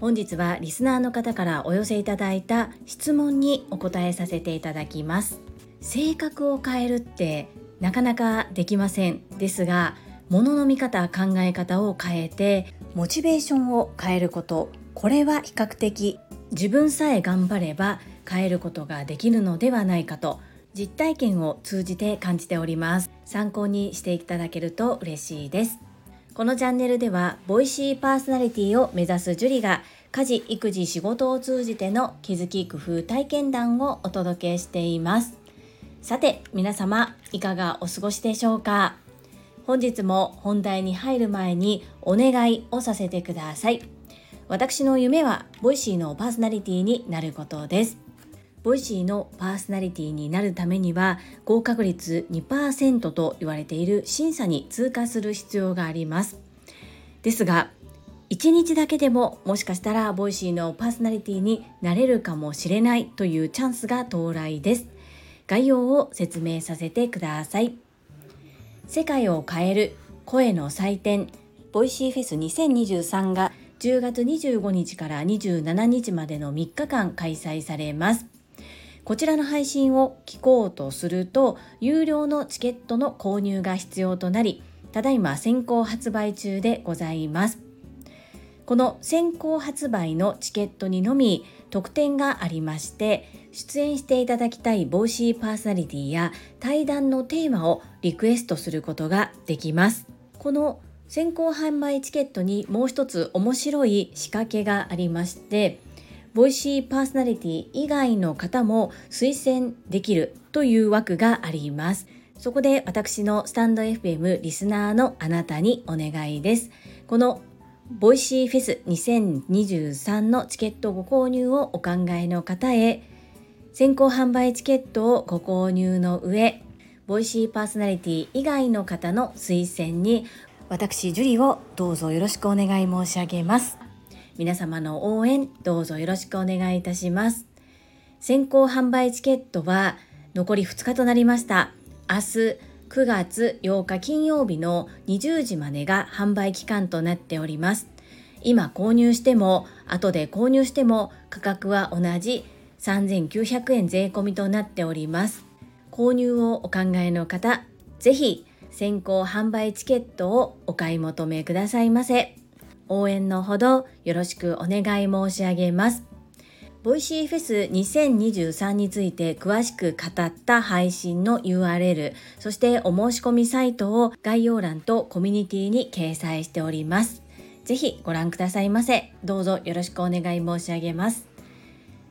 本日はリスナーの方からお寄せいただいた質問にお答えさせていただきます。性格を変えるってなかなかできませんですが物の見方考え方を変えてモチベーションを変えることこれは比較的自分さえ頑張れば変えることができるのではないかと実体験を通じて感じております。参考にしていただけると嬉しいです。このチャンネルではボイシーパーソナリティを目指すジュリが家事育児仕事を通じての気づき工夫体験談をお届けしています。さて皆様いかがお過ごしでしょうか？本日も本題に入る前にお願いをさせてください。私の夢はボイシーのパーソナリティになることです。ボイシーのパーソナリティになるためには合格率2%と言われている審査に通過する必要があります。ですが1日だけでももしかしたらボイシーのパーソナリティになれるかもしれないというチャンスが到来です。概要を説明させてください。世界を変える声の祭典ボイシーフェス2023が10月25日から27日までの3日間開催されます。こちらの配信を聞こうとすると有料のチケットの購入が必要となりただいま先行発売中でございます。この先行発売のチケットにのみ特典がありまして出演していただきたいボイシーパーソナリティや対談のテーマをリクエストすることができます。この先行販売チケットにもう一つ面白い仕掛けがありましてボイシーパーソナリティ以外の方も推薦できるという枠があります。そこで私のスタンド FM リスナーのあなたにお願いです。このボイシーフェス2023のチケットご購入をお考えの方へ先行販売チケットをご購入の上ボイシーパーソナリティ以外の方の推薦に私ジュリをどうぞよろしくお願い申し上げます皆様の応援どうぞよろしくお願いいたします。先行販売チケットは残り2日となりました。明日9月8日金曜日の20時までが販売期間となっております。今購入しても後で購入しても価格は同じ3900円税込みとなっております。購入をお考えの方ぜひ先行販売チケットをお買い求めくださいませ。応援のほどよろしくお願い申し上げます。ボイシーフェス2023について詳しく語った配信の URL、そしてお申し込みサイトを概要欄とコミュニティに掲載しております。ぜひご覧くださいませ。どうぞよろしくお願い申し上げます。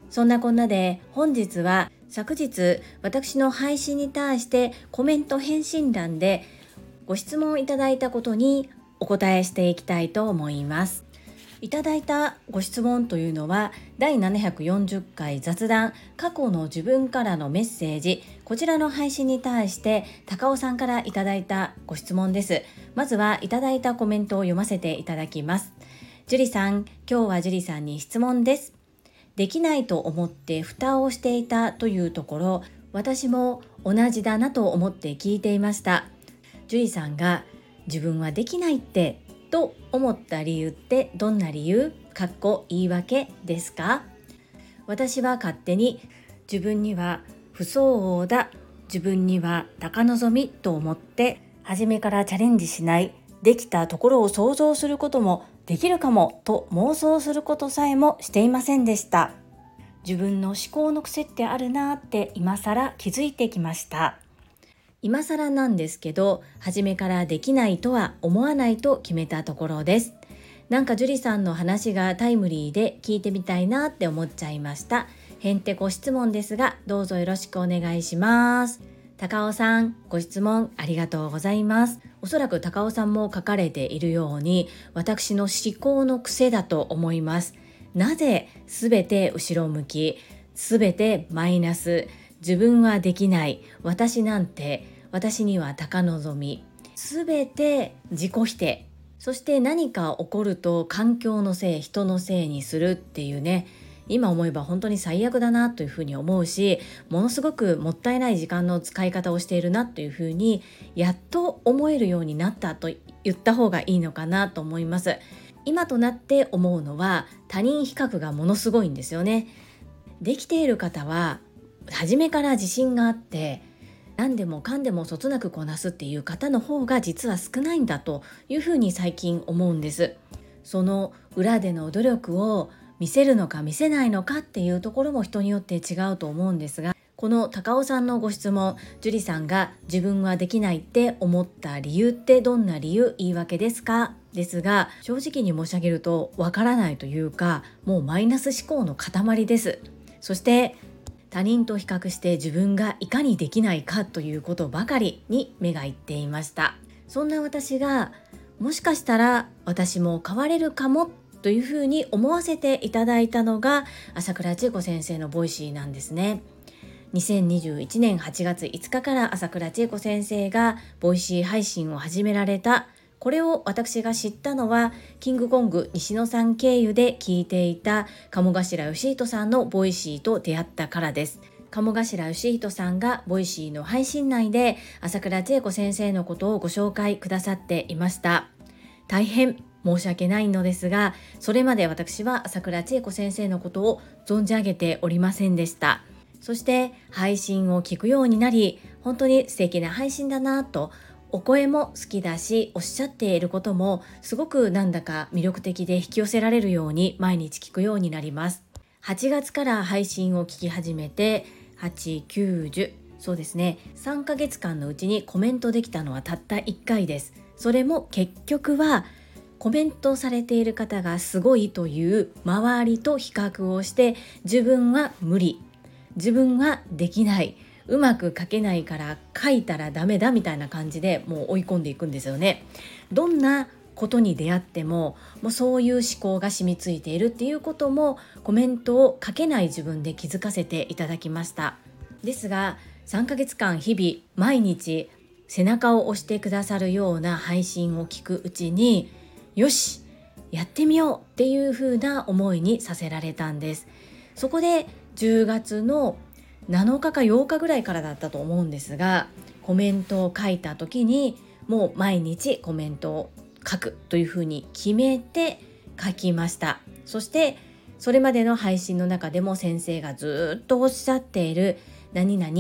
そんなこんなで本日は昨日私の配信に対してコメント返信欄でご質問いただいたことにお答えしていきたいと思います。いただいたご質問というのは第740回雑談過去の自分からのメッセージ。こちらの配信に対して高尾さんからいただいたご質問です。まずはいただいたコメントを読ませていただきます。樹里さん今日は樹里さんに質問です。できないと思って蓋をしていたというところ私も同じだなと思って聞いていました。樹里さんが自分はできないってと思った理由ってどんな理由？かっこ言い訳ですか？私は勝手に自分には不相応だ自分には高望みと思って初めからチャレンジしないできたところを想像することもできるかもと妄想することさえもしていませんでした。自分の思考の癖ってあるなって今更気づいてきました。今更なんですけど初めからできないとは思わないと決めたところです。なんか樹里さんの話がタイムリーで聞いてみたいなって思っちゃいました。へんてこ質問ですがどうぞよろしくお願いします。高尾さんご質問ありがとうございます。おそらく高尾さんも書かれているように私の思考の癖だと思います。なぜすべて後ろ向きすべてマイナス自分はできない私なんて私には高望み。全て自己否定。そして何か起こると環境のせい人のせいにするっていうね。今思えば本当に最悪だなというふうに思うしものすごくもったいない時間の使い方をしているなというふうにやっと思えるようになったと言った方がいいのかなと思います。今となって思うのは他人比較がものすごいんですよね。できている方は初めから自信があって何でもかんでもそつなくこなすっていう方の方が実は少ないんだというふうに最近思うんです。その裏での努力を見せるのか見せないのかっていうところも人によって違うと思うんですがこの高尾さんのご質問樹里さんが自分はできないって思った理由ってどんな理由？言い訳ですか？ですが正直に申し上げるとわからないというかもうマイナス思考の塊です。そして他人と比較して自分がいかにできないかということばかりに目がいっていました。そんな私がもしかしたら私も変われるかもというふうに思わせていただいたのが朝倉千恵子先生のボイシーなんですね。2021年8月5日から朝倉千恵子先生がボイシー配信を始められたこれを私が知ったのはキングコング西野さん経由で聞いていた鴨頭義人さんのボイシーと出会ったからです。鴨頭義人さんがボイシーの配信内で朝倉千恵子先生のことをご紹介くださっていました。大変申し訳ないのですがそれまで私は朝倉千恵子先生のことを存じ上げておりませんでした。そして配信を聞くようになり本当に素敵な配信だなとお声も好きだしおっしゃっていることもすごくなんだか魅力的で引き寄せられるように毎日聞くようになります。8月から配信を聞き始めて8910そうですね。3ヶ月間のうちにコメントできたのはたった1回です。それも結局はコメントされている方がすごいという周りと比較をして自分は無理。自分はできない。うまく書けないから書いたらダメだみたいな感じでもう追い込んでいくんですよね。どんなことに出会ってももうそういう思考が染みついているっていうこともコメントを書けない自分で気づかせていただきましたですが3ヶ月間日々毎日背中を押してくださるような配信を聞くうちによしやってみようっていう風な思いにさせられたんですそこで10月の7日か8日ぐらいからだったと思うんですがコメントを書いた時にもう毎日コメントを書くというふうに決めて書きました。そしてそれまでの配信の中でも先生がずっとおっしゃっている何々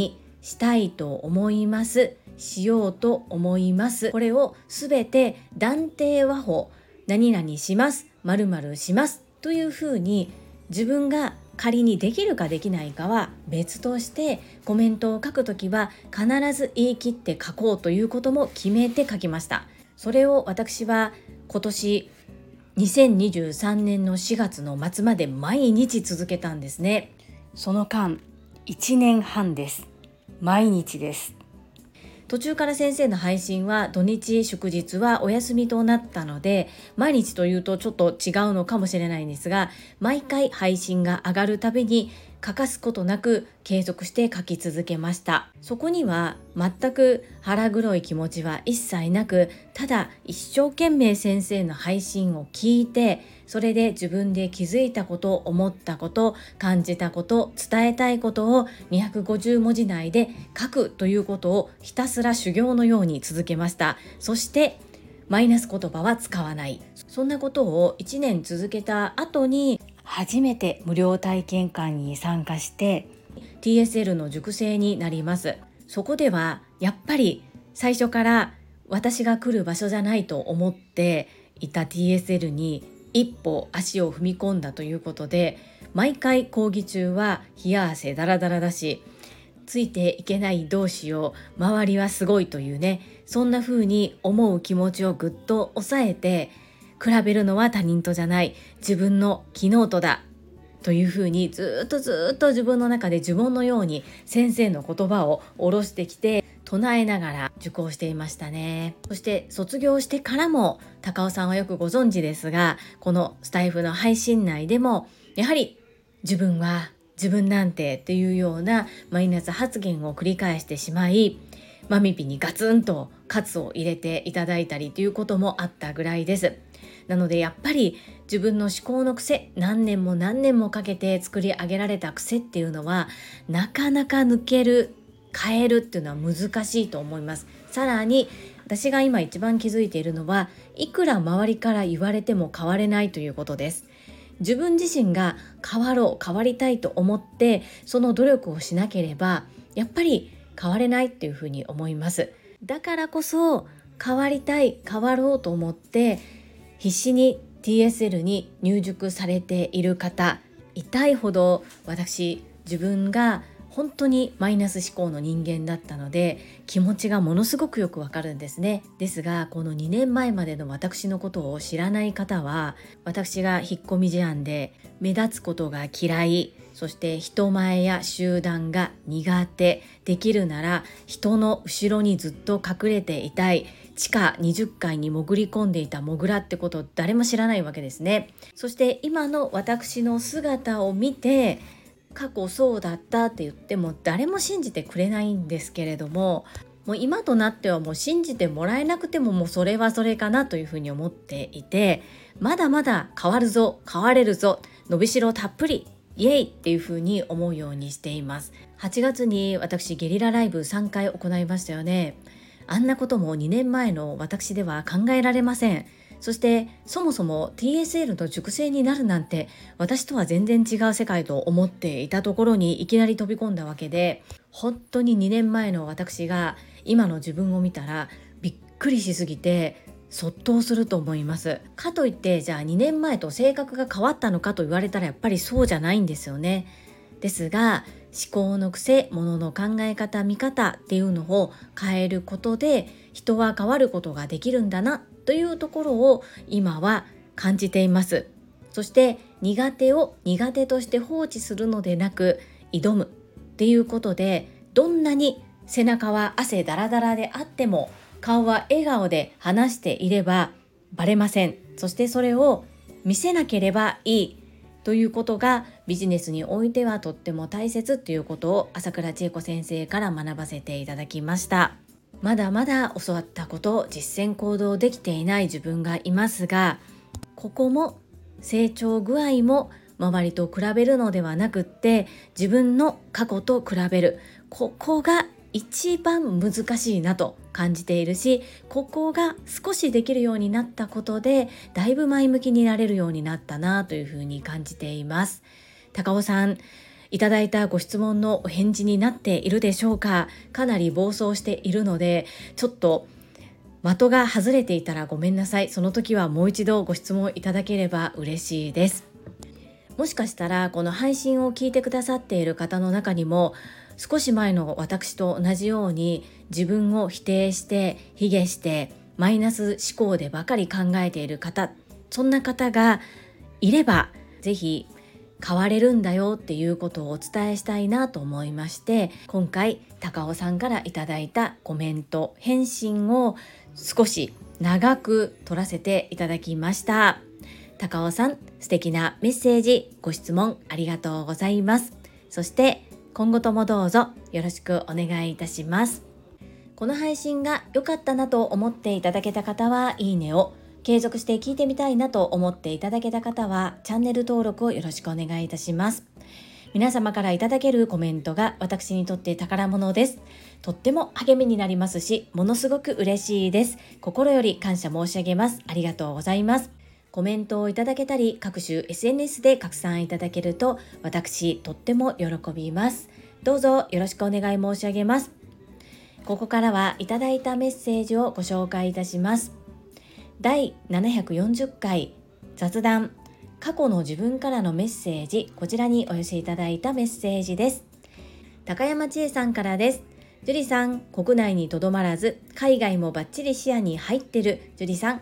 したいと思いますしようと思いますこれをすべて断定和法何々します〇〇しますというふうに自分が仮にできるかできないかは別としてコメントを書くときは必ず言い切って書こうということも決めて書きました。それを私は今年2023年の4月の末まで毎日続けたんですね。その間1年半です。毎日です。途中から先生の配信は土日祝日はお休みとなったので毎日というとちょっと違うのかもしれないんですが毎回配信が上がるたびに欠かすことなく継続して書き続けました。そこには全く腹黒い気持ちは一切なくただ一生懸命先生の配信を聞いてそれで自分で気づいたこと思ったこと感じたこと伝えたいことを250文字内で書くということをひたすら修行のように続けました。そしてマイナス言葉は使わない。そんなことを1年続けた後に初めて無料体験会に参加して TSL の熟成になります。そこではやっぱり最初から私が来る場所じゃないと思っていた TSL に一歩足を踏み込んだということで毎回講義中は冷や汗ダラダラだしついていけない同士を周りはすごいというねそんな風に思う気持ちをぐっと抑えて比べるのは他人とじゃない自分の昨日とだというふうにずっとずっと自分の中で呪文のように先生の言葉を下ろしてきて唱えながら受講していましたね。そして卒業してからも高尾さんはよくご存知ですがこのスタイフの配信内でもやはり自分は自分なんてっていうようなマイナス発言を繰り返してしまいマミピにガツンとカツを入れていただいたりということもあったぐらいです。なのでやっぱり自分の思考の癖何年も何年もかけて作り上げられた癖っていうのはなかなか抜ける変えるっていうのは難しいと思います。さらに私が今一番気づいているのはいくら周りから言われても変われないということです。自分自身が変わろう変わりたいと思ってその努力をしなければやっぱり変われないっていうふうに思います。だからこそ変わりたい変わろうと思って必死に TSL に入塾されている方痛いほど私自分が本当にマイナス思考の人間だったので気持ちがものすごくよくわかるんですね。ですがこの2年前までの私のことを知らない方は私が引っ込み思案で目立つことが嫌いそして人前や集団が苦手できるなら人の後ろにずっと隠れていたい地下20階に潜り込んでいたモグラってこと誰も知らないわけですね。そして今の私の姿を見て過去そうだったって言っても誰も信じてくれないんですけれどももう今となってはもう信じてもらえなくてももうそれはそれかなというふうに思っていてまだまだ変わるぞ変われるぞ伸びしろたっぷりイエイっていう風に思うようにしています。8月に私ゲリラライブ3回行いましたよね。あんなことも2年前の私では考えられません。そしてそもそも TSL の熟成になるなんて私とは全然違う世界と思っていたところにいきなり飛び込んだわけで本当に2年前の私が今の自分を見たらびっくりしすぎてそっとすると思います。かといってじゃあ2年前と性格が変わったのかと言われたらやっぱりそうじゃないんですよね。ですが思考の癖ものの考え方見方っていうのを変えることで人は変わることができるんだなというところを今は感じています。そして苦手を苦手として放置するのでなく挑む。っていうことでどんなに背中は汗だらだらであっても顔は笑顔で話していればバレません。そしてそれを見せなければいいということがビジネスにおいてはとっても大切ということを朝倉千恵子先生から学ばせていただきました。まだまだ教わったこと実践行動できていない自分がいますがここも成長具合も周りと比べるのではなくって自分の過去と比べる。ここが一番難しいなと感じているしここが少しできるようになったことでだいぶ前向きになれるようになったなというふうに感じています。高尾さんいただいたご質問のお返事になっているでしょうか？かなり暴走しているのでちょっと的が外れていたらごめんなさい。その時はもう一度ご質問いただければ嬉しいです。もしかしたらこの配信を聞いてくださっている方の中にも少し前の私と同じように自分を否定して卑下してマイナス思考でばかり考えている方そんな方がいれば是非変われるんだよっていうことをお伝えしたいなと思いまして今回高尾さんからいただいたコメント返信を少し長く取らせていただきました高尾さん素敵なメッセージご質問ありがとうございますそして今後ともどうぞよろしくお願いいたします。この配信が良かったなと思っていただけた方はいいねを、継続して聞いてみたいなと思っていただけた方はチャンネル登録をよろしくお願いいたします。皆様からいただけるコメントが私にとって宝物です。とっても励みになりますし、ものすごく嬉しいです。心より感謝申し上げます。ありがとうございます。コメントをいただけたり各種 SNS で拡散いただけると私とっても喜びますどうぞよろしくお願い申し上げますここからはいただいたメッセージをご紹介いたします第740回雑談過去の自分からのメッセージこちらにお寄せいただいたメッセージです高山千恵さんからです樹里さん国内にとどまらず海外もバッチリ視野に入ってる樹里さん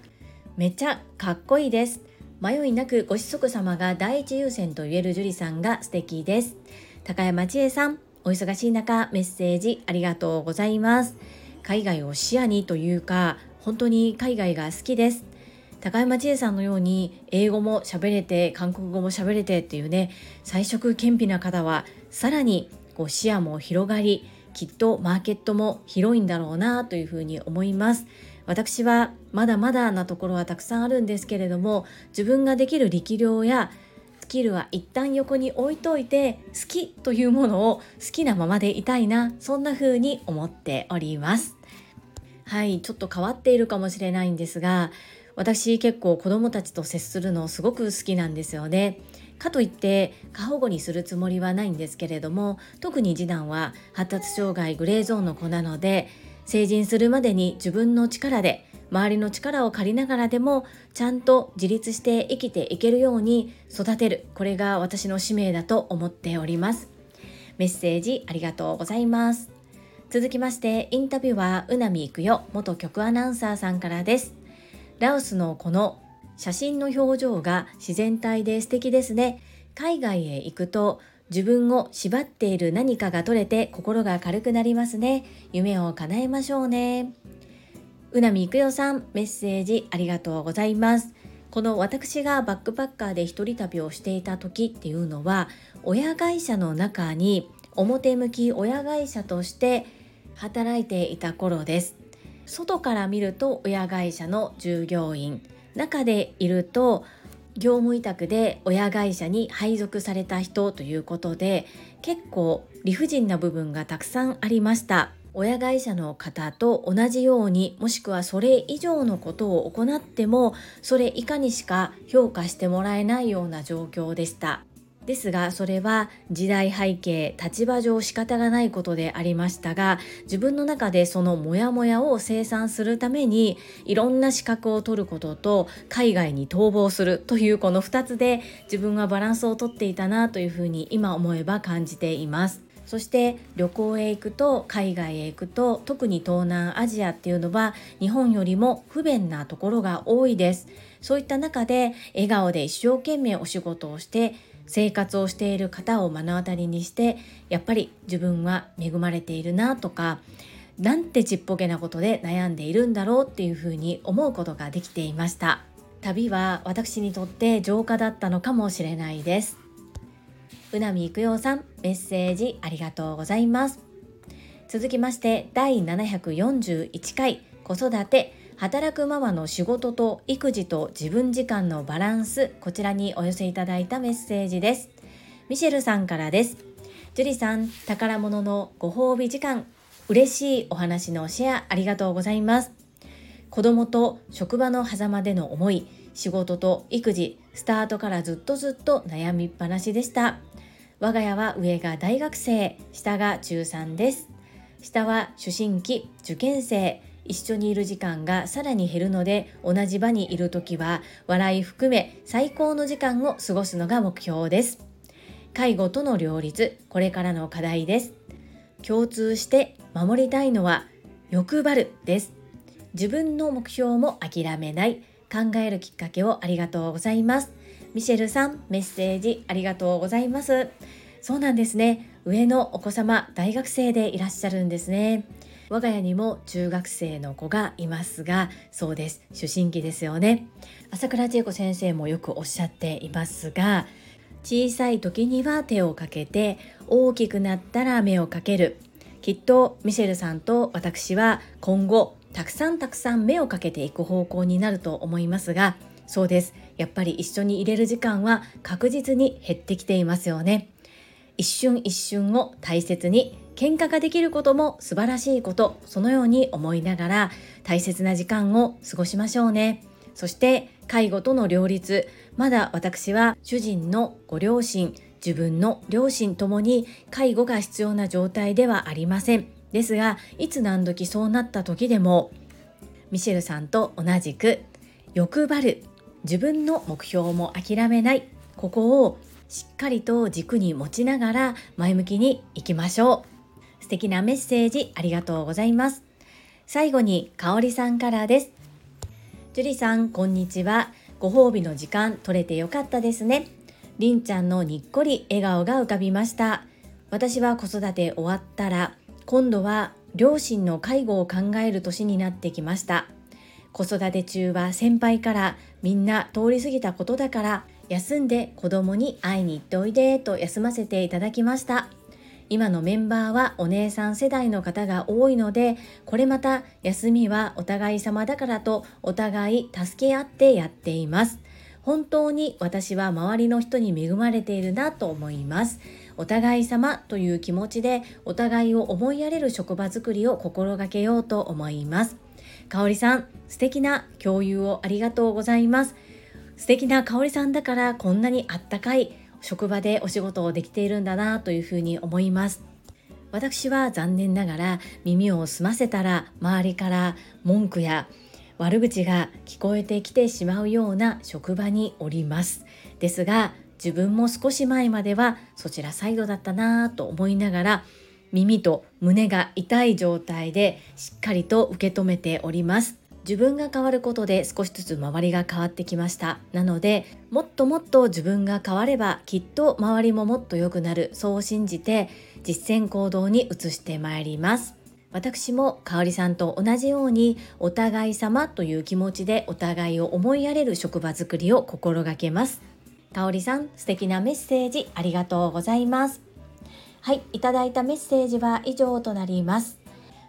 めっちゃかっこいいです。迷いなくご子息様が第一優先と言える樹里さんが素敵です。高山千恵さん、お忙しい中メッセージありがとうございます。海外を視野にというか、本当に海外が好きです。高山千恵さんのように英語も喋れて韓国語も喋れてっていうね彩色兼備な方はさらにこう視野も広がりきっとマーケットも広いんだろうなというふうに思います私はまだまだなところはたくさんあるんですけれども自分ができる力量やスキルは一旦横に置いといて好きというものを好きなままでいたいなそんな風に思っておりますはいちょっと変わっているかもしれないんですが私結構子供たちと接するのすごく好きなんですよね。かといって過保護にするつもりはないんですけれども特に次男は発達障害グレーゾーンの子なので成人するまでに自分の力で周りの力を借りながらでもちゃんと自立して生きていけるように育てる。これが私の使命だと思っております。メッセージありがとうございます。続きましてインタビューはうなみいくよ元局アナウンサーさんからです。ラオスのこの写真の表情が自然体で素敵ですね。海外へ行くと自分を縛っている何かが取れて心が軽くなりますね。夢を叶えましょうね。うなみいくよさんメッセージありがとうございます。この私がバックパッカーで一人旅をしていた時っていうのは親会社の中に表向き親会社として働いていた頃です。外から見ると親会社の従業員。中でいると業務委託で親会社に配属された人ということで結構理不尽な部分がたくさんありました。親会社の方と同じようにもしくはそれ以上のことを行ってもそれ以下にしか評価してもらえないような状況でした。ですがそれは時代背景立場上仕方がないことでありましたが自分の中でそのモヤモヤを清算するためにいろんな資格を取ることと海外に逃亡するというこの2つで自分はバランスをとっていたなというふうに今思えば感じています。そして旅行へ行くと海外へ行くと特に東南アジアっていうのは日本よりも不便なところが多いですそういった中で笑顔で一生懸命お仕事をして生活をしている方を目の当たりにしてやっぱり自分は恵まれているなとかなんてちっぽけなことで悩んでいるんだろうっていうふうに思うことができていました。旅は私にとって浄化だったのかもしれないです。うなみいくようさんメッセージありがとうございます。続きまして第741回子育て働くママの仕事と育児と自分時間のバランスこちらにお寄せいただいたメッセージです。ミシェルさんからです。ジュリさん宝物のご褒美時間嬉しいお話のシェアありがとうございます。子供と職場の狭間での思い仕事と育児スタートからずっとずっと悩みっぱなしでした。我が家は上が大学生下が中3です。下は思春期受験生。一緒にいる時間がさらに減るので同じ場にいる時は笑い含め最高の時間を過ごすのが目標です。介護との両立これからの課題です。共通して守りたいのは欲張るです。自分の目標も諦めない。考えるきっかけをありがとうございます。ミシェルさんメッセージありがとうございます。そうなんですね。上のお子様大学生でいらっしゃるんですね。我が家にも中学生の子がいますがそうです。思春期ですよね。朝倉千恵子先生もよくおっしゃっていますが小さい時には手をかけて大きくなったら目をかける。きっとミシェルさんと私は今後たくさんたくさん目をかけていく方向になると思いますがそうです。やっぱり一緒に入れる時間は確実に減ってきていますよね。一瞬一瞬を大切に喧嘩ができることも素晴らしいことそのように思いながら大切な時間を過ごしましょうね。そして介護との両立まだ私は主人のご両親自分の両親ともに介護が必要な状態ではありません。ですがいつ何時そうなった時でもミシェルさんと同じく欲張る自分の目標も諦めないここをしっかりと軸に持ちながら前向きにいきましょう。素敵なメッセージありがとうございます。最後に、かおりさんからです。樹里さん、こんにちは。ご褒美の時間取れてよかったですね。りんちゃんのにっこり笑顔が浮かびました。私は子育て終わったら、今度は両親の介護を考える年になってきました。子育て中は先輩からみんな通り過ぎたことだから休んで子供に会いに行っておいでと休ませていただきました。今のメンバーはお姉さん世代の方が多いのでこれまた休みはお互い様だからとお互い助け合ってやっています。本当に私は周りの人に恵まれているなと思います。お互い様という気持ちでお互いを思いやれる職場づくりを心がけようと思います。かおりさん素敵な共有をありがとうございます。素敵な香りさんだからこんなにあったかい職場でお仕事をできているんだなというふうに思います。私は残念ながら耳を澄ませたら周りから文句や悪口が聞こえてきてしまうような職場におります。ですが自分も少し前まではそちらサイドだったなと思いながら耳と胸が痛い状態でしっかりと受け止めております。自分が変わることで少しずつ周りが変わってきました。なのでもっともっと自分が変わればきっと周りももっと良くなる。そう信じて実践行動に移してまいります。私も香里さんと同じようにお互い様という気持ちでお互いを思いやれる職場づくりを心がけます。香里さん素敵なメッセージありがとうございます。はいいただいたメッセージは以上となります。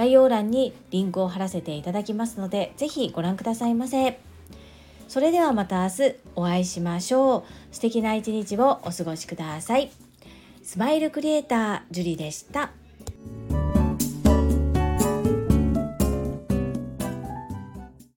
概要欄にリンクを貼らせていただきますので、ぜひご覧くださいませ。それではまた明日お会いしましょう。素敵な一日をお過ごしください。スマイルクリエイター、ジュリでした。